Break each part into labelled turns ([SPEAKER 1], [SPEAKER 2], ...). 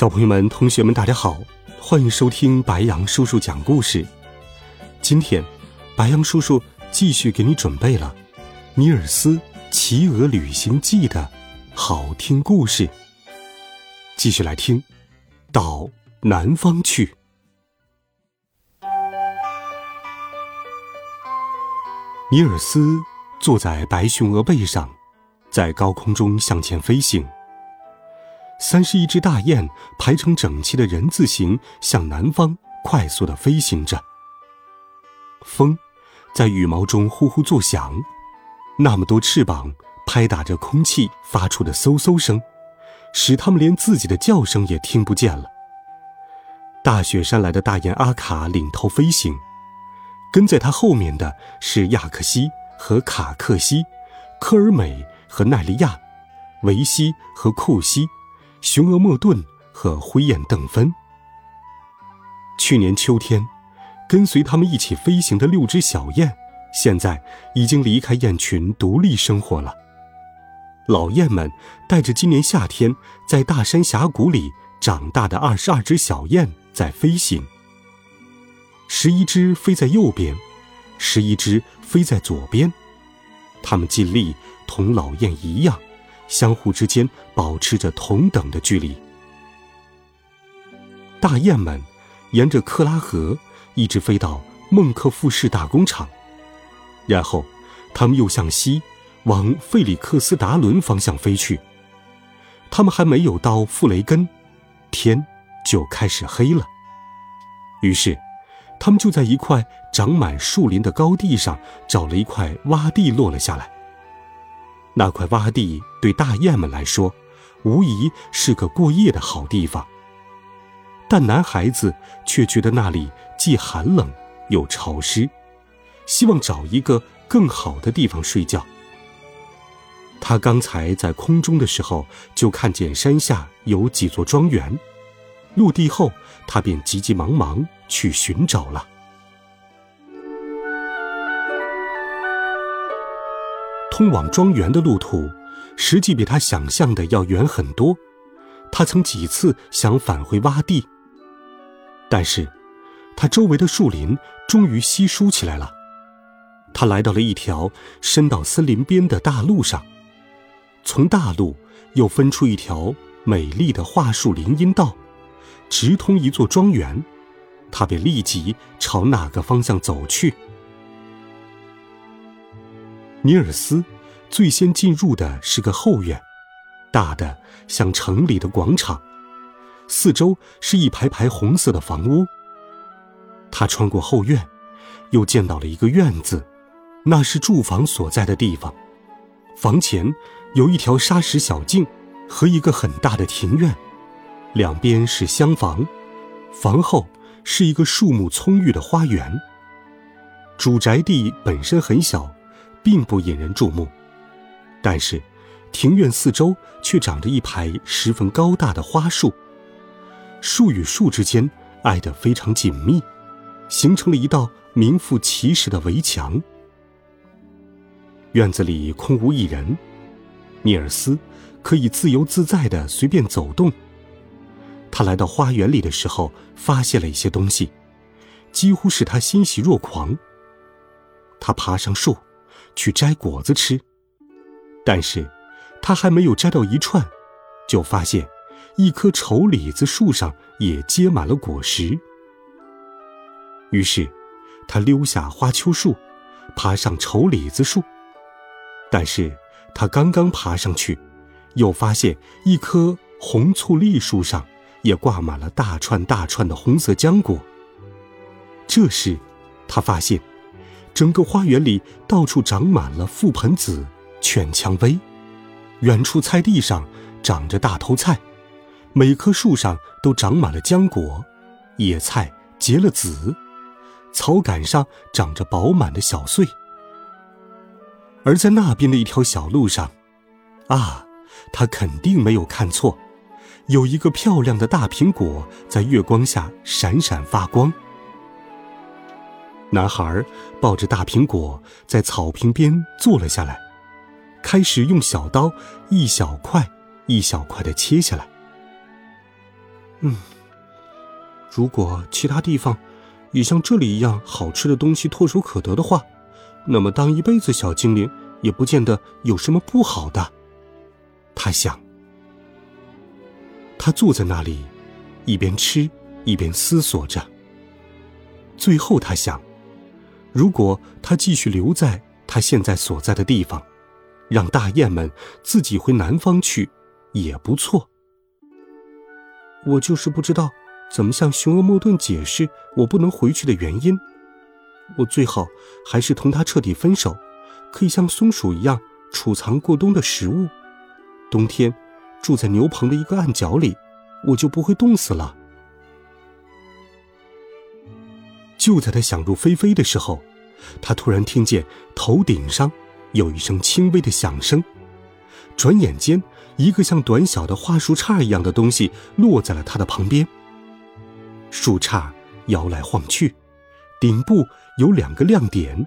[SPEAKER 1] 小朋友们、同学们，大家好，欢迎收听白羊叔叔讲故事。今天，白羊叔叔继续给你准备了《尼尔斯骑鹅旅行记》的好听故事。继续来听，到南方去。尼尔斯坐在白熊鹅背上，在高空中向前飞行。三十一只大雁排成整齐的人字形，向南方快速的飞行着。风在羽毛中呼呼作响，那么多翅膀拍打着空气发出的嗖嗖声，使它们连自己的叫声也听不见了。大雪山来的大雁阿卡领头飞行，跟在他后面的是亚克西和卡克西，科尔美和奈利亚，维西和库西。雄鹅莫顿和灰雁邓芬。去年秋天，跟随他们一起飞行的六只小雁，现在已经离开雁群，独立生活了。老雁们带着今年夏天在大山峡谷里长大的二十二只小雁在飞行。十一只飞在右边，十一只飞在左边，它们尽力同老雁一样。相互之间保持着同等的距离。大雁们沿着克拉河一直飞到孟克富士大工厂，然后，它们又向西往费里克斯达伦方向飞去。他们还没有到富雷根，天就开始黑了。于是，他们就在一块长满树林的高地上找了一块洼地落了下来。那块洼地对大雁们来说，无疑是个过夜的好地方。但男孩子却觉得那里既寒冷又潮湿，希望找一个更好的地方睡觉。他刚才在空中的时候，就看见山下有几座庄园，落地后，他便急急忙忙去寻找了。通往庄园的路途，实际比他想象的要远很多。他曾几次想返回洼地，但是，他周围的树林终于稀疏起来了。他来到了一条伸到森林边的大路上，从大路又分出一条美丽的桦树林荫道，直通一座庄园。他便立即朝那个方向走去。尼尔斯最先进入的是个后院，大的像城里的广场，四周是一排排红色的房屋。他穿过后院，又见到了一个院子，那是住房所在的地方。房前有一条沙石小径和一个很大的庭院，两边是厢房，房后是一个树木葱郁的花园。主宅地本身很小。并不引人注目，但是，庭院四周却长着一排十分高大的花树，树与树之间挨得非常紧密，形成了一道名副其实的围墙。院子里空无一人，尼尔斯可以自由自在的随便走动。他来到花园里的时候，发现了一些东西，几乎使他欣喜若狂。他爬上树。去摘果子吃，但是，他还没有摘到一串，就发现一棵丑李子树上也结满了果实。于是，他溜下花楸树，爬上丑李子树。但是他刚刚爬上去，又发现一棵红醋栗树上也挂满了大串大串的红色浆果。这时，他发现。整个花园里到处长满了覆盆子、犬蔷薇，远处菜地上长着大头菜，每棵树上都长满了浆果，野菜结了籽，草杆上长着饱满的小穗。而在那边的一条小路上，啊，他肯定没有看错，有一个漂亮的大苹果在月光下闪闪发光。男孩抱着大苹果在草坪边坐了下来，开始用小刀一小块一小块的切下来。嗯，如果其他地方也像这里一样好吃的东西唾手可得的话，那么当一辈子小精灵也不见得有什么不好的。他想。他坐在那里，一边吃一边思索着。最后，他想。如果他继续留在他现在所在的地方，让大雁们自己回南方去，也不错。我就是不知道怎么向熊俄莫顿解释我不能回去的原因。我最好还是同他彻底分手，可以像松鼠一样储藏过冬的食物，冬天住在牛棚的一个暗角里，我就不会冻死了。就在他想入非非的时候，他突然听见头顶上有一声轻微的响声，转眼间，一个像短小的桦树杈一样的东西落在了他的旁边。树杈摇来晃去，顶部有两个亮点，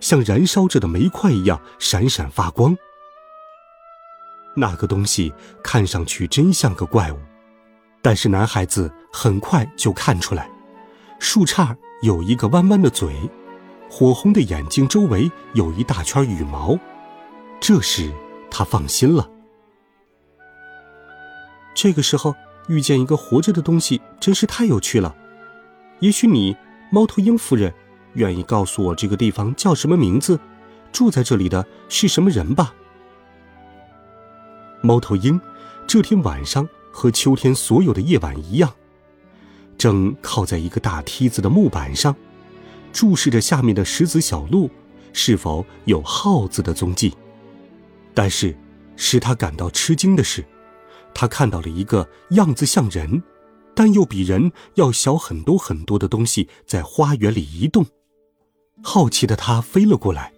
[SPEAKER 1] 像燃烧着的煤块一样闪闪发光。那个东西看上去真像个怪物，但是男孩子很快就看出来，树杈。有一个弯弯的嘴，火红的眼睛周围有一大圈羽毛。这时他放心了。这个时候遇见一个活着的东西，真是太有趣了。也许你，猫头鹰夫人，愿意告诉我这个地方叫什么名字，住在这里的是什么人吧？猫头鹰这天晚上和秋天所有的夜晚一样。正靠在一个大梯子的木板上，注视着下面的石子小路，是否有耗子的踪迹。但是，使他感到吃惊的是，他看到了一个样子像人，但又比人要小很多很多的东西在花园里移动。好奇的他飞了过来。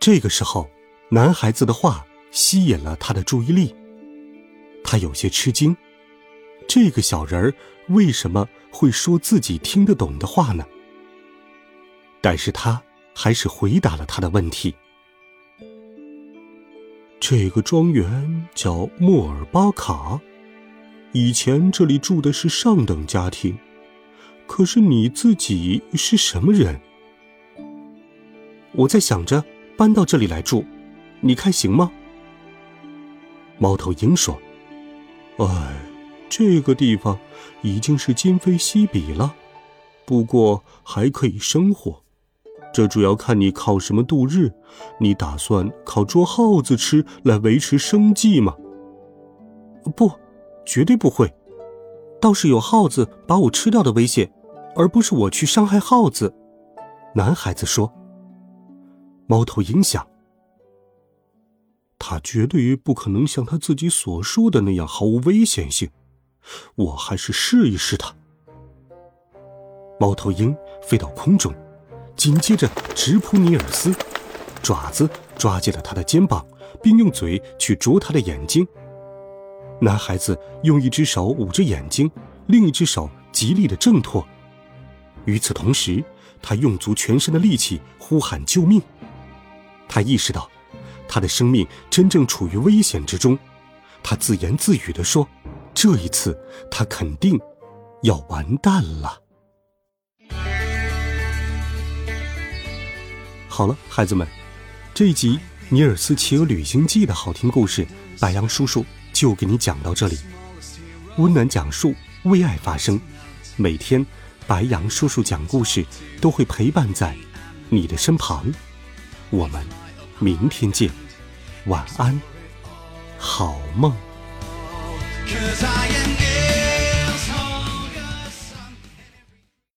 [SPEAKER 1] 这个时候，男孩子的话吸引了他的注意力。他有些吃惊。这个小人儿为什么会说自己听得懂的话呢？但是他还是回答了他的问题。这个庄园叫莫尔巴卡，以前这里住的是上等家庭。可是你自己是什么人？我在想着搬到这里来住，你看行吗？猫头鹰说：“哎。”这个地方已经是今非昔比了，不过还可以生活。这主要看你靠什么度日。你打算靠捉耗子吃来维持生计吗？不，绝对不会。倒是有耗子把我吃掉的危险，而不是我去伤害耗子。男孩子说。猫头鹰想，他绝对不可能像他自己所说的那样毫无危险性。我还是试一试它。猫头鹰飞到空中，紧接着直扑尼尔斯，爪子抓进了他的肩膀，并用嘴去啄他的眼睛。男孩子用一只手捂着眼睛，另一只手极力的挣脱。与此同时，他用足全身的力气呼喊救命。他意识到，他的生命真正处于危险之中。他自言自语地说。这一次，他肯定要完蛋了。好了，孩子们，这一集《尼尔斯骑鹅旅行记》的好听故事，白杨叔叔就给你讲到这里。温暖讲述，为爱发声。每天，白杨叔叔讲故事都会陪伴在你的身旁。我们明天见，晚安，好梦。Cause I